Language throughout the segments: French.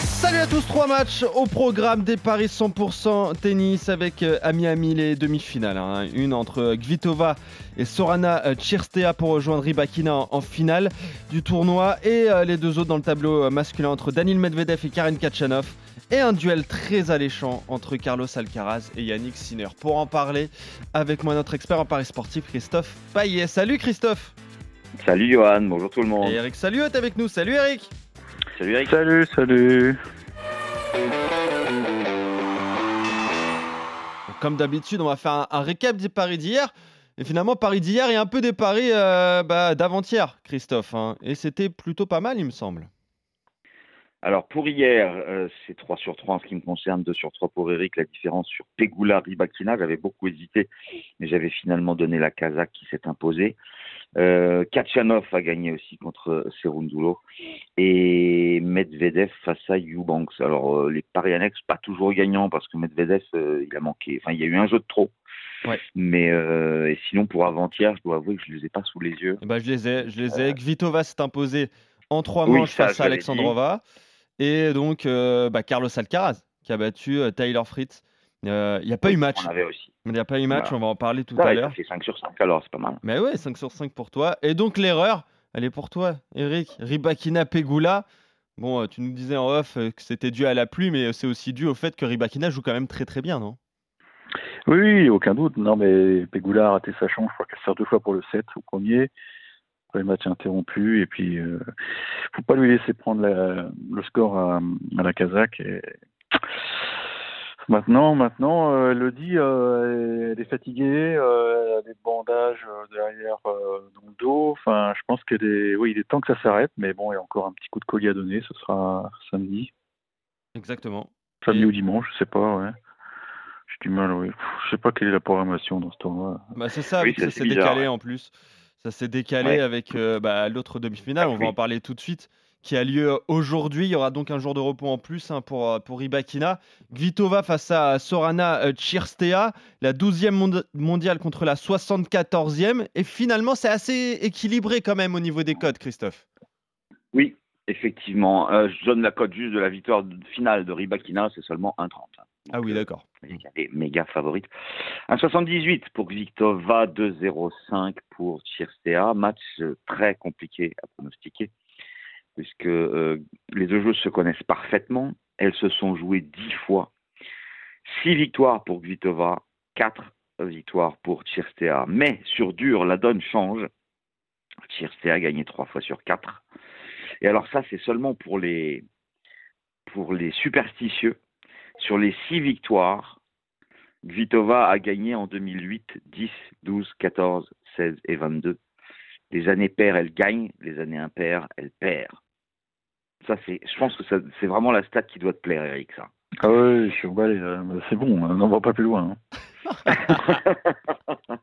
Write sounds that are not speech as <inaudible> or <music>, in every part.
Salut à tous, trois matchs au programme des paris 100% tennis avec euh, à Miami les demi-finales. hein. Une entre Kvitova et Sorana euh, Tchirstea pour rejoindre Rybakina en, en finale du tournoi et euh, les deux autres dans le tableau euh, masculin entre Daniil Medvedev et Karen Kachanov et un duel très alléchant entre Carlos Alcaraz et Yannick Sinner. Pour en parler avec moi notre expert en paris sportif Christophe Payet. Salut Christophe Salut Johan, bonjour tout le monde. Et Eric Salut est avec nous. Salut Eric Salut Eric. Salut, salut. Comme d'habitude, on va faire un, un récap des paris d'hier. Et finalement, paris d'hier et un peu des paris euh, bah, d'avant-hier, Christophe. hein. Et c'était plutôt pas mal, il me semble. Alors pour hier, euh, c'est 3 sur 3 en ce qui me concerne, 2 sur 3 pour Eric. La différence sur Pegula Ribakina, j'avais beaucoup hésité, mais j'avais finalement donné la Kazakh qui s'est imposée. Euh, Kachanov a gagné aussi contre Serundulo et Medvedev face à Eubanks. Alors euh, les paris annexes, pas toujours gagnants parce que Medvedev, euh, il a manqué, enfin il y a eu un jeu de trop. Ouais. Mais euh, et sinon pour avant-hier, je dois avouer que je les ai pas sous les yeux. Et bah, je les ai. Je les ai. Kvitova s'est imposé en trois Oui, manches ça, face à Alexandrova. Et donc, bah, Carlos Alcaraz qui a battu euh, Tyler Euh, Il n'y a pas eu match. On avait aussi. Il n'y a pas eu match, Voilà. on va en parler tout Ça, à l'heure. ça fait 5 sur 5 alors, c'est pas mal. Mais ouais, 5 sur 5 pour toi. Et donc l'erreur, elle est pour toi, Eric. Ribakina Pegula. Bon, euh, tu nous disais en off euh, que c'était dû à la pluie, mais c'est aussi dû au fait que Ribakina joue quand même très très bien, non? Oui, oui, aucun doute. Non, mais Pegula a raté sa chance. Je crois qu'elle sert deux fois pour le 7 au premier. Après, le match est interrompu. Et puis, euh, faut pas lui laisser prendre la- le score à, à la Kazakh. Et... Maintenant, maintenant, euh, dit, euh, elle est fatiguée, euh, elle a des bandages euh, derrière euh, dans le dos. Enfin, je pense qu'elle est, oui, il est temps que ça s'arrête. Mais bon, il y a encore un petit coup de collier à donner. Ce sera samedi, Exactement. samedi Et- ou dimanche, je sais pas. Ouais. J'ai du mal, oui. Pff, Je sais pas quelle est la programmation dans ce tournoi. Bah, c'est ça, Oui, ça s'est décalé ouais. en plus. Ça s'est décalé Ouais. avec euh, bah, l'autre demi-finale, Ah, on va en parler tout de suite, qui a lieu aujourd'hui. Il y aura donc un jour de repos en plus hein, pour, euh, pour Ribakina. Kvitova face à Sorana euh, Tchirstea, la 12e monde- mondiale contre la 74e. Et finalement, c'est assez équilibré quand même au niveau des codes, Christophe. Oui, effectivement. Euh, je donne la cote juste de la victoire finale de Ribakina, c'est seulement 1,30. Ah oui, euh, d'accord. Elle est méga favorite. 1,78 pour Kvitova, 2,05 pour Tchirstea. Match euh, très compliqué à pronostiquer, puisque euh, les deux joueuses se connaissent parfaitement. Elles se sont jouées 10 fois. 6 victoires pour Kvitova, 4 victoires pour Tchirstea. Mais sur dur, la donne change. Tchirstea a gagné 3 fois sur 4. Et alors ça, c'est seulement pour les, superstitieux. Sur les 6 victoires, Kvitova a gagné en 2008 10, 12, 14, 16 et 22. Les années paires, elle gagne. Les années impaires, elle perd. Ça, c'est, je pense que ça- c'est vraiment la stat qui doit te plaire, Eric, ça. Ah ouais, je suis emballé. Mais C'est bon, on n'en va pas plus loin. hein. <laughs>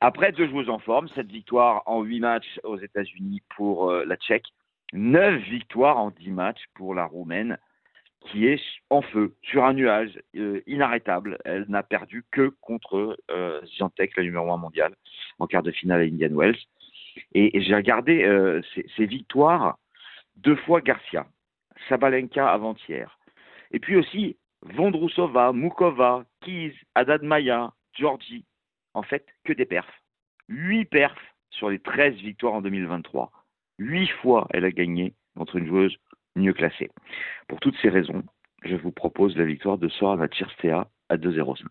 Après, deux joueuses en forme, cette victoire en 8 matchs aux États-Unis pour euh, la Tchèque, 9 victoires en 10 matchs pour la Roumaine, qui est en feu, sur un nuage euh, inarrêtable. Elle n'a perdu que contre euh, la numéro 1 mondiale, en quart de finale à Indian Wells. Et, et j'ai regardé euh, ces, ces victoires, deux fois Garcia, Sabalenka avant-hier, et puis aussi Vondrousova, Mukova, Keys, Haddad Maya, Georgie, en fait que des perfs. 8 perfs sur les 13 victoires en 2023. 8 fois elle a gagné contre une joueuse mieux classée. Pour toutes ces raisons, je vous propose la victoire de Sorana Tchirstea à 2,05.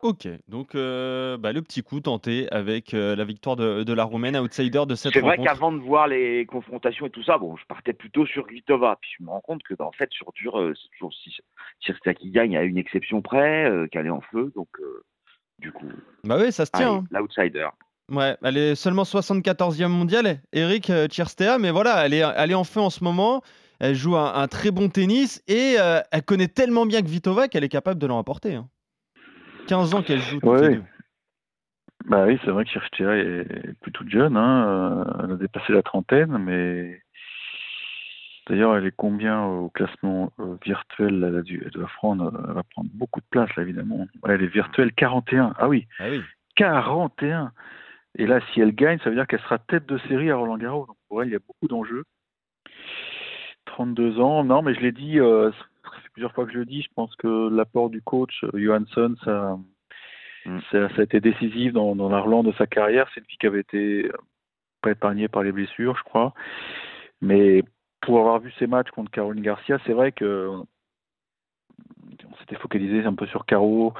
Ok, donc euh, bah, le petit coup tenté avec euh, la victoire de, de la Roumaine, outsider de cette C'est vrai rencontre. qu'avant de voir les confrontations et tout ça, bon, je partais plutôt sur Kvitova. Puis je me rends compte que, bah, en fait, sur dur, euh, c'est toujours si qui gagne à une exception près, euh, qu'elle est en feu. Donc, euh, du coup, Bah oui, ça se tient. allez, hein. l'outsider. Ouais, elle est seulement 74e mondiale, Eric euh, Tchirstea, mais voilà, elle est, elle est en feu en ce moment. Elle joue un, un très bon tennis et euh, elle connaît tellement bien Kvitova qu'elle est capable de l'en apporter. hein. 15 ans qu'elle joue Ouais. Bah oui, c'est vrai que Kirchtia est plus toute jeune. Hein. euh, Elle a dépassé la trentaine, mais D'ailleurs, elle est combien au classement euh, virtuel? Elle, a dû, elle, doit prendre, elle va prendre beaucoup de place, là, évidemment. Elle est virtuelle 41. Ah oui, Ah oui. 41 Et là, si elle gagne, ça veut dire qu'elle sera tête de série à Roland Garros. Donc pour elle, il y a beaucoup d'enjeux. 32 ans, non, mais je l'ai dit, euh, plusieurs fois que je le dis, je pense que l'apport du coach euh, Johansson, ça, Mm. ça, ça a été décisif dans, dans la relance de sa carrière. C'est une fille qui avait été euh, pas épargnée par les blessures, je crois. Mais pour avoir vu ses matchs contre Caroline Garcia, c'est vrai que on s'était focalisé un peu sur Caro,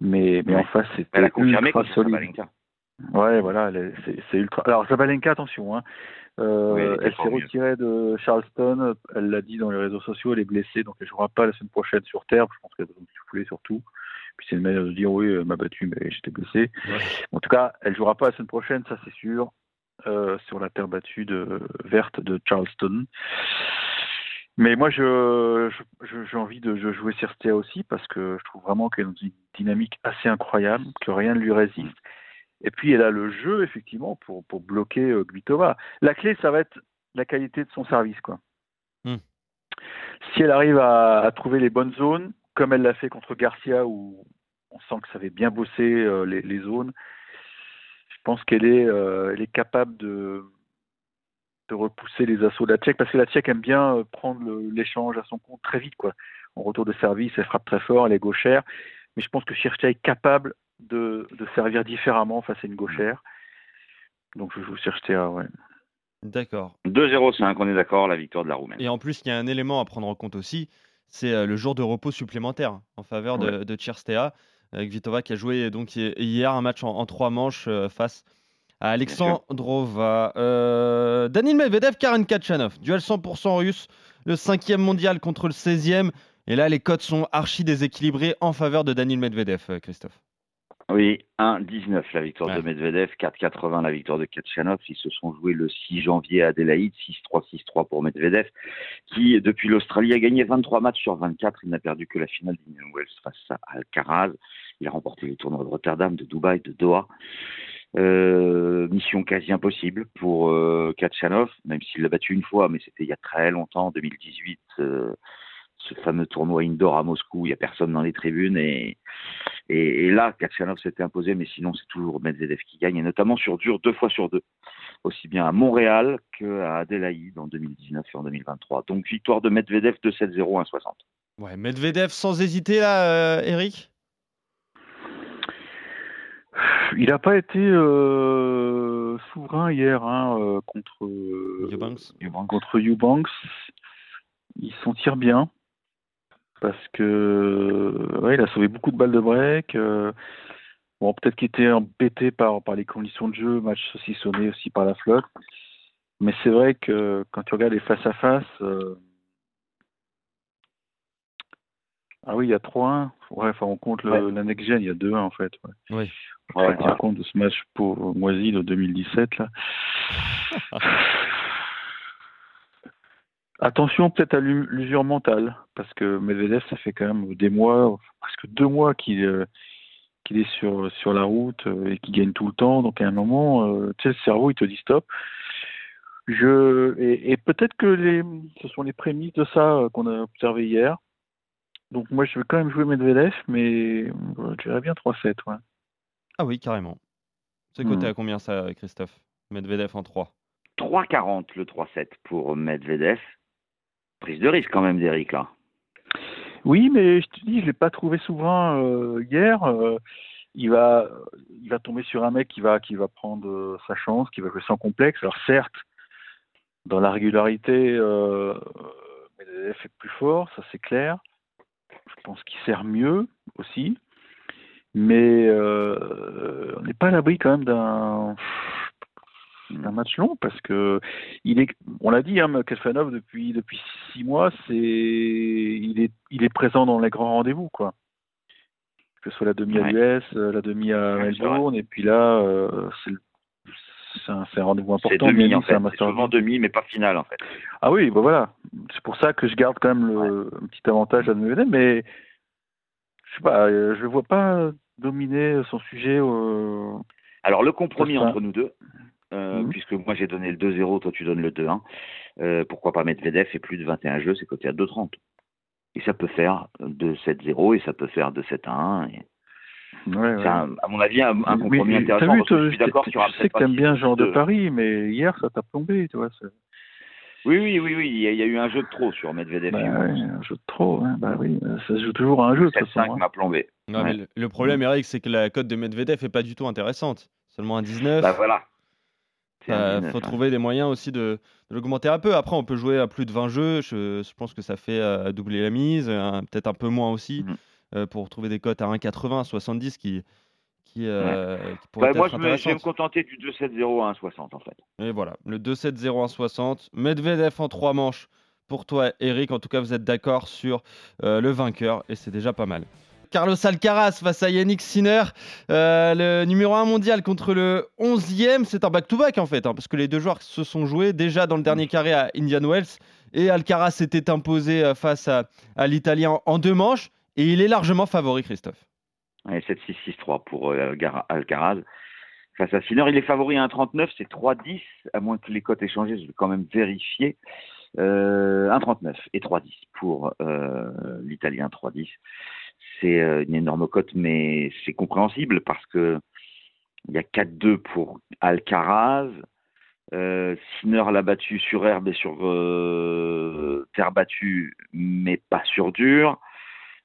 mais, mais Ouais. en face, c'était ultra solide. Ouais, voilà, c'est ultra. Alors, Zabalenka, attention, hein. Euh, Oui, elle s'est retirée de Charleston. Elle l'a dit dans les réseaux sociaux, elle est blessée, donc elle jouera pas la semaine prochaine sur terre. Je pense qu'elle va me souffler surtout. Puis c'est une manière de dire oui, elle m'a battu, mais j'étais blessé. Ouais. En tout cas, elle jouera pas la semaine prochaine, ça c'est sûr, euh, sur la terre battue de verte de Charleston. Mais moi, je, j'ai envie de, de jouer Cirstea aussi parce que je trouve vraiment qu'elle est dans une dynamique assez incroyable, que rien ne lui résiste. Et puis, elle a le jeu, effectivement, pour, pour bloquer euh. La clé, ça va être la qualité de son service, quoi. Hmm. Si elle arrive à, à trouver les bonnes zones, comme elle l'a fait contre Garcia, où on sent que ça avait bien bossé euh, les, les zones, je pense qu'elle est, euh, elle est capable de, de repousser les assauts de la Tchèque, parce que la Tchèque aime bien euh, prendre l'échange à son compte très vite, quoi. En retour de service, elle frappe très fort, elle est gauchère, mais je pense que Circea est capable de, de servir différemment face à une gauchère. Donc je joue Circea, ouais. D'accord. 2-0-5, on est d'accord, la victoire de la Roumaine. Et en plus, il y a un élément à prendre en compte aussi, c'est euh, le jour de repos supplémentaire en faveur de, de Tcherstea. Avec Vitova qui a joué donc hi- hier un match en, en trois manches euh, face à Alexandrova. Euh, Danil Medvedev, Karen Kachanov, duel 100% russe, le cinquième mondial contre le 16e. Et là, les codes sont archi déséquilibrés en faveur de Danil Medvedev, euh, Christophe. Oui, 1-19 la victoire Ouais. de Medvedev, 4-80 la victoire de Kachanov. Ils se sont joués le 6 janvier à Adélaïde, 6-3, 6-3 pour Medvedev, qui depuis l'Australie a gagné 23 matchs sur 24. Il n'a perdu que la finale d'Indian Wells face à Alcaraz. Il a remporté les tournois de Rotterdam, de Dubaï, de Doha. Euh, mission quasi impossible pour euh, Kachanov, même s'il l'a battu une fois, mais c'était il y a très longtemps, en 2018. euh, ce fameux tournoi indoor à Moscou, il n'y a personne dans les tribunes et, et, et là, Kachanov s'était imposé, mais sinon c'est toujours Medvedev qui gagne, et notamment sur dur deux fois sur deux, aussi bien à Montréal qu'à Adélaïde en 2019 et en 2023. Donc victoire de Medvedev de 7-0 1-60. Ouais, Medvedev sans hésiter là, euh, Eric? Il n'a pas été euh, souverain hier hein, euh, contre, euh, Eubanks. contre Eubanks. Il s'en tire bien parce que ouais, il a sauvé beaucoup de balles de break. euh, bon, peut-être qu'il était embêté par, par les conditions de jeu, match saucissonné aussi par la flotte. Mais c'est vrai que quand tu regardes les face à face, euh, ah oui, il y a 3-1. Ouais, enfin, on compte Ouais. la next gen, il y a 2-1 en fait. Ouais. Oui. Ouais, ouais, tient compte de ce match pour Moisy de 2017 là. <laughs> Attention peut-être à l'u- l'usure mentale, parce que Medvedev, ça fait quand même des mois, presque deux mois qu'il euh, qu'il est sur, sur la route euh, et qu'il gagne tout le temps. Donc à un moment, euh, tu sais, le cerveau, il te dit stop. Je, et, et peut-être que les, ce sont les prémices de ça euh, qu'on a observé hier. Donc moi, je vais quand même jouer Medvedev, mais euh, je dirais bien 3-7. Ouais. Ah oui, carrément. C'est coté à combien ça, Christophe? Medvedev en 3. 3-40 le 3-7 pour Medvedev. Prise de risque quand même d'Eric là. Oui, mais je te dis, je l'ai pas trouvé souverain euh, hier. Euh, il va, tomber sur un mec qui va, prendre euh, sa chance, qui va jouer sans complexe. Alors certes, dans la régularité, euh, Medvedev est plus fort, ça c'est clair. Je pense qu'il sert mieux aussi, mais on n'est pas à l'abri quand même d'un d'un match long parce que il est, on l'a dit, hein, depuis depuis six mois, c'est il est il est présent dans les grands rendez-vous quoi. Que ce soit la demi à Ouais. l'US, euh, la demi à Ouais, c'est Melbourne, et puis là euh, c'est le- c'est un, c'est un rendez-vous C'est important. demi même en c'est un fait. C'est souvent demi, mais pas finale en fait. ah oui, bah voilà. C'est pour ça que je garde quand même le un petit avantage à Medvedev, mais je sais pas, euh, je le vois pas dominer son sujet. euh, Alors le compromis C'est entre nous deux, euh, Mhm. puisque moi j'ai donné le 2-0, toi tu donnes le 2-1. Euh, pourquoi pas Medvedev et plus de 21 jeux, c'est coté à 2,30. Et ça peut faire de 7-0 et ça peut faire de 7-1. Et... Ouais, C'est, ouais. un- à mon avis, un, un compromis mais intéressant. vu, parce que je suis d'accord qu'il y aura sais que t'aimes bien ce genre de de- pari, mais hier ça t'a plombé, tu vois. c'est- Oui, oui, oui, oui. Il y, a, il y a eu un jeu de trop sur Medvedev. Bah, un jeu de trop, hein, bah oui, ça se joue toujours à un jeu de toute 7-5 façon. hein. m'a plombé. Non, Ouais. mais le, le problème, Eric, c'est que la cote de Medvedev est pas du tout intéressante. Seulement un 19. Bah voilà. Il 19, faut hein. trouver des moyens aussi de, de l'augmenter un peu. Après, on peut jouer à plus de 20 jeux. Je, je pense que ça fait euh, doubler la mise, euh, peut-être un peu moins aussi, Mhm. euh, pour trouver des cotes à 1,80, 70 qui, qui, euh, qui pourraient Bah, moi, être je, me- je vais me contenter du 2-7-0 à 1,60 en fait. Et voilà, le 2-7-0-1-60. Medvedev en 3 manches. Pour toi, Eric, en tout cas, vous êtes d'accord sur le vainqueur et c'est déjà pas mal. Carlos Alcaraz face à Yannick Sinner, euh, le numéro 1 mondial contre le 11e. C'est un back-to-back en fait, hein, parce que les deux joueurs se sont joués déjà dans le dernier carré à Indian Wells. Et Alcaraz s'était imposé euh, face à, à l'Italien en deux manches. Et il est largement favori, Christophe. Ouais, 7-6-6-3 pour euh, Alcaraz. Face à Sinner, il est favori à 1,39, c'est 3-10, à moins que les cotes changé, je vais quand même vérifier. Euh, 1,39 et 3,10 pour euh, l'Italien 3,10. C'est euh, une énorme cote, mais c'est compréhensible parce que il y a 4-2 pour Alcaraz. Euh, l'a battu sur herbe et sur euh, terre battue, mais pas sur dur.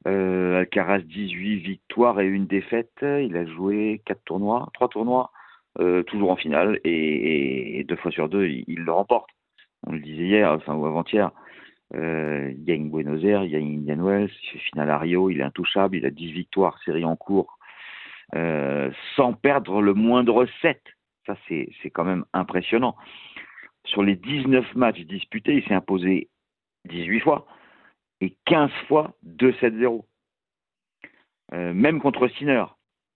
Euh, Alcaraz 18 victoires et une défaite. Il a joué quatre tournois, trois tournois, toujours en finale et deux fois sur deux, il, il le remporte. On le disait hier, enfin ou avant-hier. Euh, il gagne Buenos Aires, il gagne Indian Wells, il fait finale à Rio, il est intouchable, il a 10 victoires, série en cours, euh, sans perdre le moindre set. Ça, c'est quand même impressionnant. Sur les 19 matchs disputés, il s'est imposé 18 fois et 15 fois 2-7-0. Euh, même contre Sinner,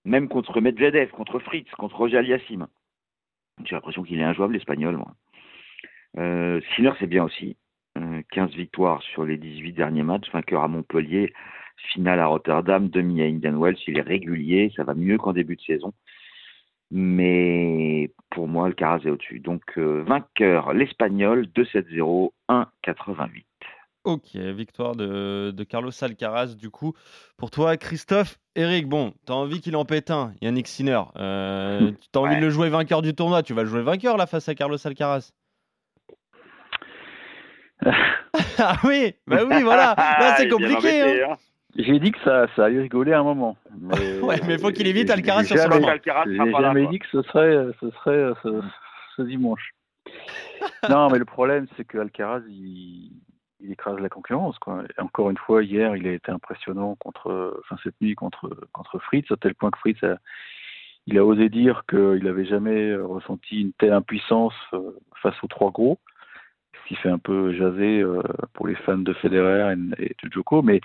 même contre Medvedev, contre Fritz, contre Roger Aliassim. J'ai l'impression qu'il est injouable, l'espagnol, moi. Euh, Sinner, c'est bien aussi. Euh, 15 victoires sur les 18 derniers matchs, vainqueur à Montpellier, finale à Rotterdam, demi à Indian Wells. Il est régulier, ça va mieux qu'en début de saison. Mais pour moi, Alcaraz est au-dessus. Donc, euh, vainqueur, l'Espagnol, 2-7-0, 1-88. Ok, victoire de, de Carlos Alcaraz du coup. Pour toi, Christophe, Eric, bon, t'as envie qu'il en pète un, Yannick Sinner. Euh, <laughs> t'as envie Ouais. de le jouer vainqueur du tournoi, tu vas le jouer vainqueur là face à Carlos Alcaraz. <laughs> ah oui, bah oui, voilà, <laughs> là c'est compliqué. hein. hein. J'ai dit que ça, ça allait rigoler à un moment. Mais, <laughs> Ouais, mais faut qu'il évite Alcaraz sur ce moment. J'ai jamais dit que ce serait, ce serait ce, ce dimanche. non, mais le problème, c'est que Alcaraz, il, il écrase la concurrence. Quoi. Et encore une fois, hier, il a été impressionnant contre, enfin cette nuit contre contre Fritz, à tel point que Fritz a, il a osé dire qu'il n'avait jamais ressenti une telle impuissance euh, face aux trois gros, qui fait un peu jaser euh, pour les fans de Federer et, de Djoko, mais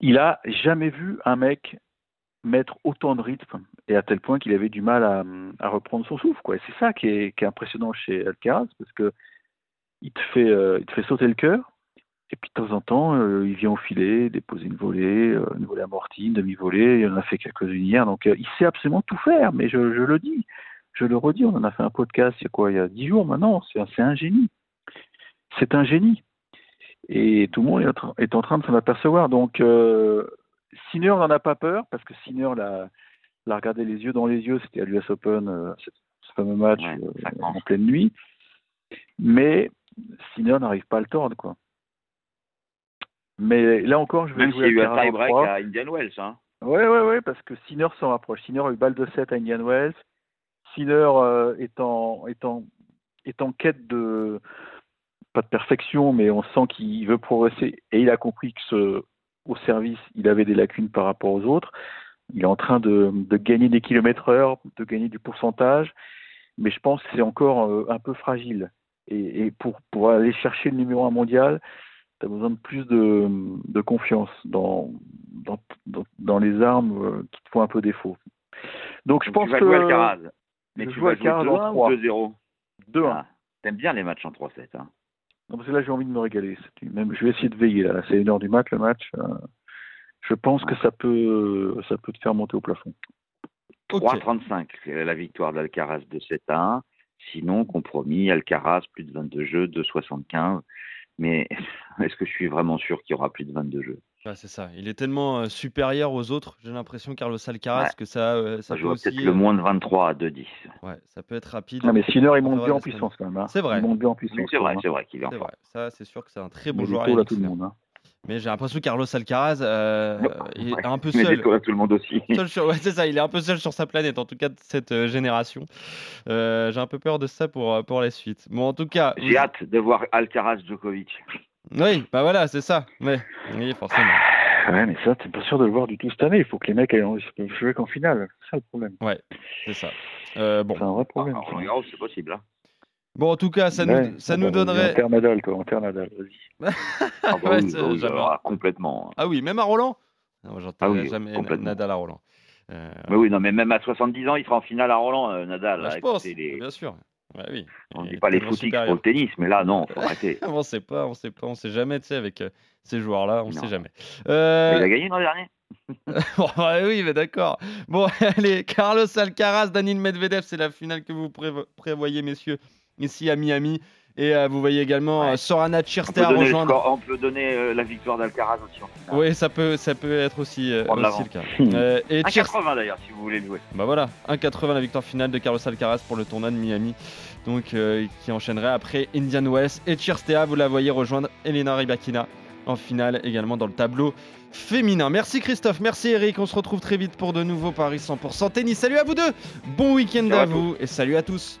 il a jamais vu un mec mettre autant de rythme et à tel point qu'il avait du mal à, reprendre son souffle. Quoi. C'est ça qui est, impressionnant chez Alcaraz parce que il te fait, euh, il te fait sauter le cœur et puis de temps en temps euh, il vient au filet, déposer une volée, une volée amortie, une demi-volée. Il en a fait quelques-unes hier, donc il sait absolument tout faire. Mais je, le dis, je le redis, on en a fait un podcast il y a quoi, il y a dix jours maintenant. C'est un génie. C'est un génie. Et tout le monde est en, train- de s'en apercevoir. Donc, euh, Sinner n'en a pas peur parce que Sinner l'a, l'a regardé les yeux dans les yeux. C'était à l'US Open, euh, ce, fameux match Ouais, euh, en pleine nuit. Mais Sinner n'arrive pas à le tordre, quoi. Mais là encore, je vais Même s'il y a eu un tie-break à Indian Wells. Hein. Ouais, ouais, ouais, parce que Sinner s'en rapproche. Sinner a eu balle de 7 à Indian Wells. Sinner euh, est, en, est, en, est en quête de, pas de perfection, mais on sent qu'il veut progresser et il a compris que ce, au service, il avait des lacunes par rapport aux autres. Il est en train de, de gagner des kilomètres heure, de gagner du pourcentage, mais je pense que c'est encore euh, un peu fragile. Et, et pour, pour aller chercher le numéro un mondial, tu as besoin de plus de, de confiance dans, dans, dans, dans les armes euh, qui te font un peu défaut. Donc je Donc, pense tu vas que jouer Alcaraz. Mais tu vas jouer Alcaraz en 2-1 trois. ou 2-0 2-1. Ah, T'aimes bien les matchs en 3-7. Hein. Non, parce que là, j'ai envie de me régaler. Même, je vais essayer de veiller. Là, c'est une heure du mat, le match. Euh, je pense que ça peut, ça peut te faire monter au plafond. Ok. 3-35, c'est la victoire d'Alcaraz de 7 à 1. Sinon, compromis, Alcaraz, plus de 22 jeux, 2,75. Mais <laughs> est-ce que je suis vraiment sûr qu'il y aura plus de 22 jeux? Ouais, c'est ça. Il est tellement euh, supérieur aux autres, j'ai l'impression, Carlos Alcaraz, Ouais. que ça, euh, ça Ça peut joue aussi. peut-être le euh, moins de 23 à 2,10. Ouais, ça peut être rapide. Non, mais Sinner, il monte bien en puissance quand même. hein. C'est vrai. Il monte bien en puissance. Oui, c'est vrai, quand c'est vrai qu'il est en C'est forme. vrai. Ça, c'est sûr que c'est un très bon Il joueur. à tout le monde. hein. Mais j'ai l'impression que Carlos Alcaraz euh, il est Ouais. un peu Mais seul. à tout le monde aussi. Seul sur- ouais, c'est ça, il est un peu seul sur sa planète, en tout cas de cette euh, génération. Euh, j'ai un peu peur de ça pour, pour la suite. Bon, en tout cas. J'ai hâte de voir Alcaraz Djokovic. Oui, bah voilà, c'est ça. Ouais. Oui, forcément. Ouais, mais ça, t'es pas sûr de le voir du tout cette année. Il faut que les mecs aillent en- ils peuvent jouer qu'en finale. C'est ça le problème. C'est ça. Euh, bon. C'est un vrai problème. Roland Garros, c'est possible. Hein. bon, en tout cas, ça Ouais, nous, ça bon, nous bah, donnerait. Inter Nadal, toi. Inter Nadal, vas-y. <laughs> Ah, bah Ouais, oui, bah oui, alors, complètement. Ah oui, même à Roland Non, j'entends Ah oui, jamais complètement. Nadal à Roland. Euh, Mais oui, non, mais même à 70 ans, il sera en finale à Roland, euh, Nadal. bah, je pense, les- bien sûr. Ouais, oui. On Il dit pas les supérieur. pour le tennis, mais là, non, faut <laughs> arrêter. on sait pas, on sait pas, on sait jamais, tu sais, avec euh, ces joueurs-là, on Non. sait jamais. Mais Euh, Il a gagné l'an dernier. <laughs> Bon, oui, mais d'accord. Bon, <laughs> allez, Carlos Alcaraz, Danil Medvedev, c'est la finale que vous prévo- prévoyez, messieurs, ici à Miami. Et euh, vous voyez également Ouais. euh, Sorana le rejoindre. score- on peut donner euh, la victoire d'Alcaraz aussi. Oui, ça peut, ça peut être aussi, aussi le cas. <laughs> Euh, et À Tchirster- 80 d'ailleurs, si vous voulez le jouer. Bah voilà, 1,80 la victoire finale de Carlos Alcaraz pour le tournoi de Miami. Donc euh, qui enchaînerait après Indian Wells et Chirstea, vous la voyez rejoindre Elena Rybakina en finale également dans le tableau féminin. Merci Christophe, merci Eric, on se retrouve très vite pour de nouveaux paris 100% tennis. Salut à vous deux, bon week-end à vous et salut à tous.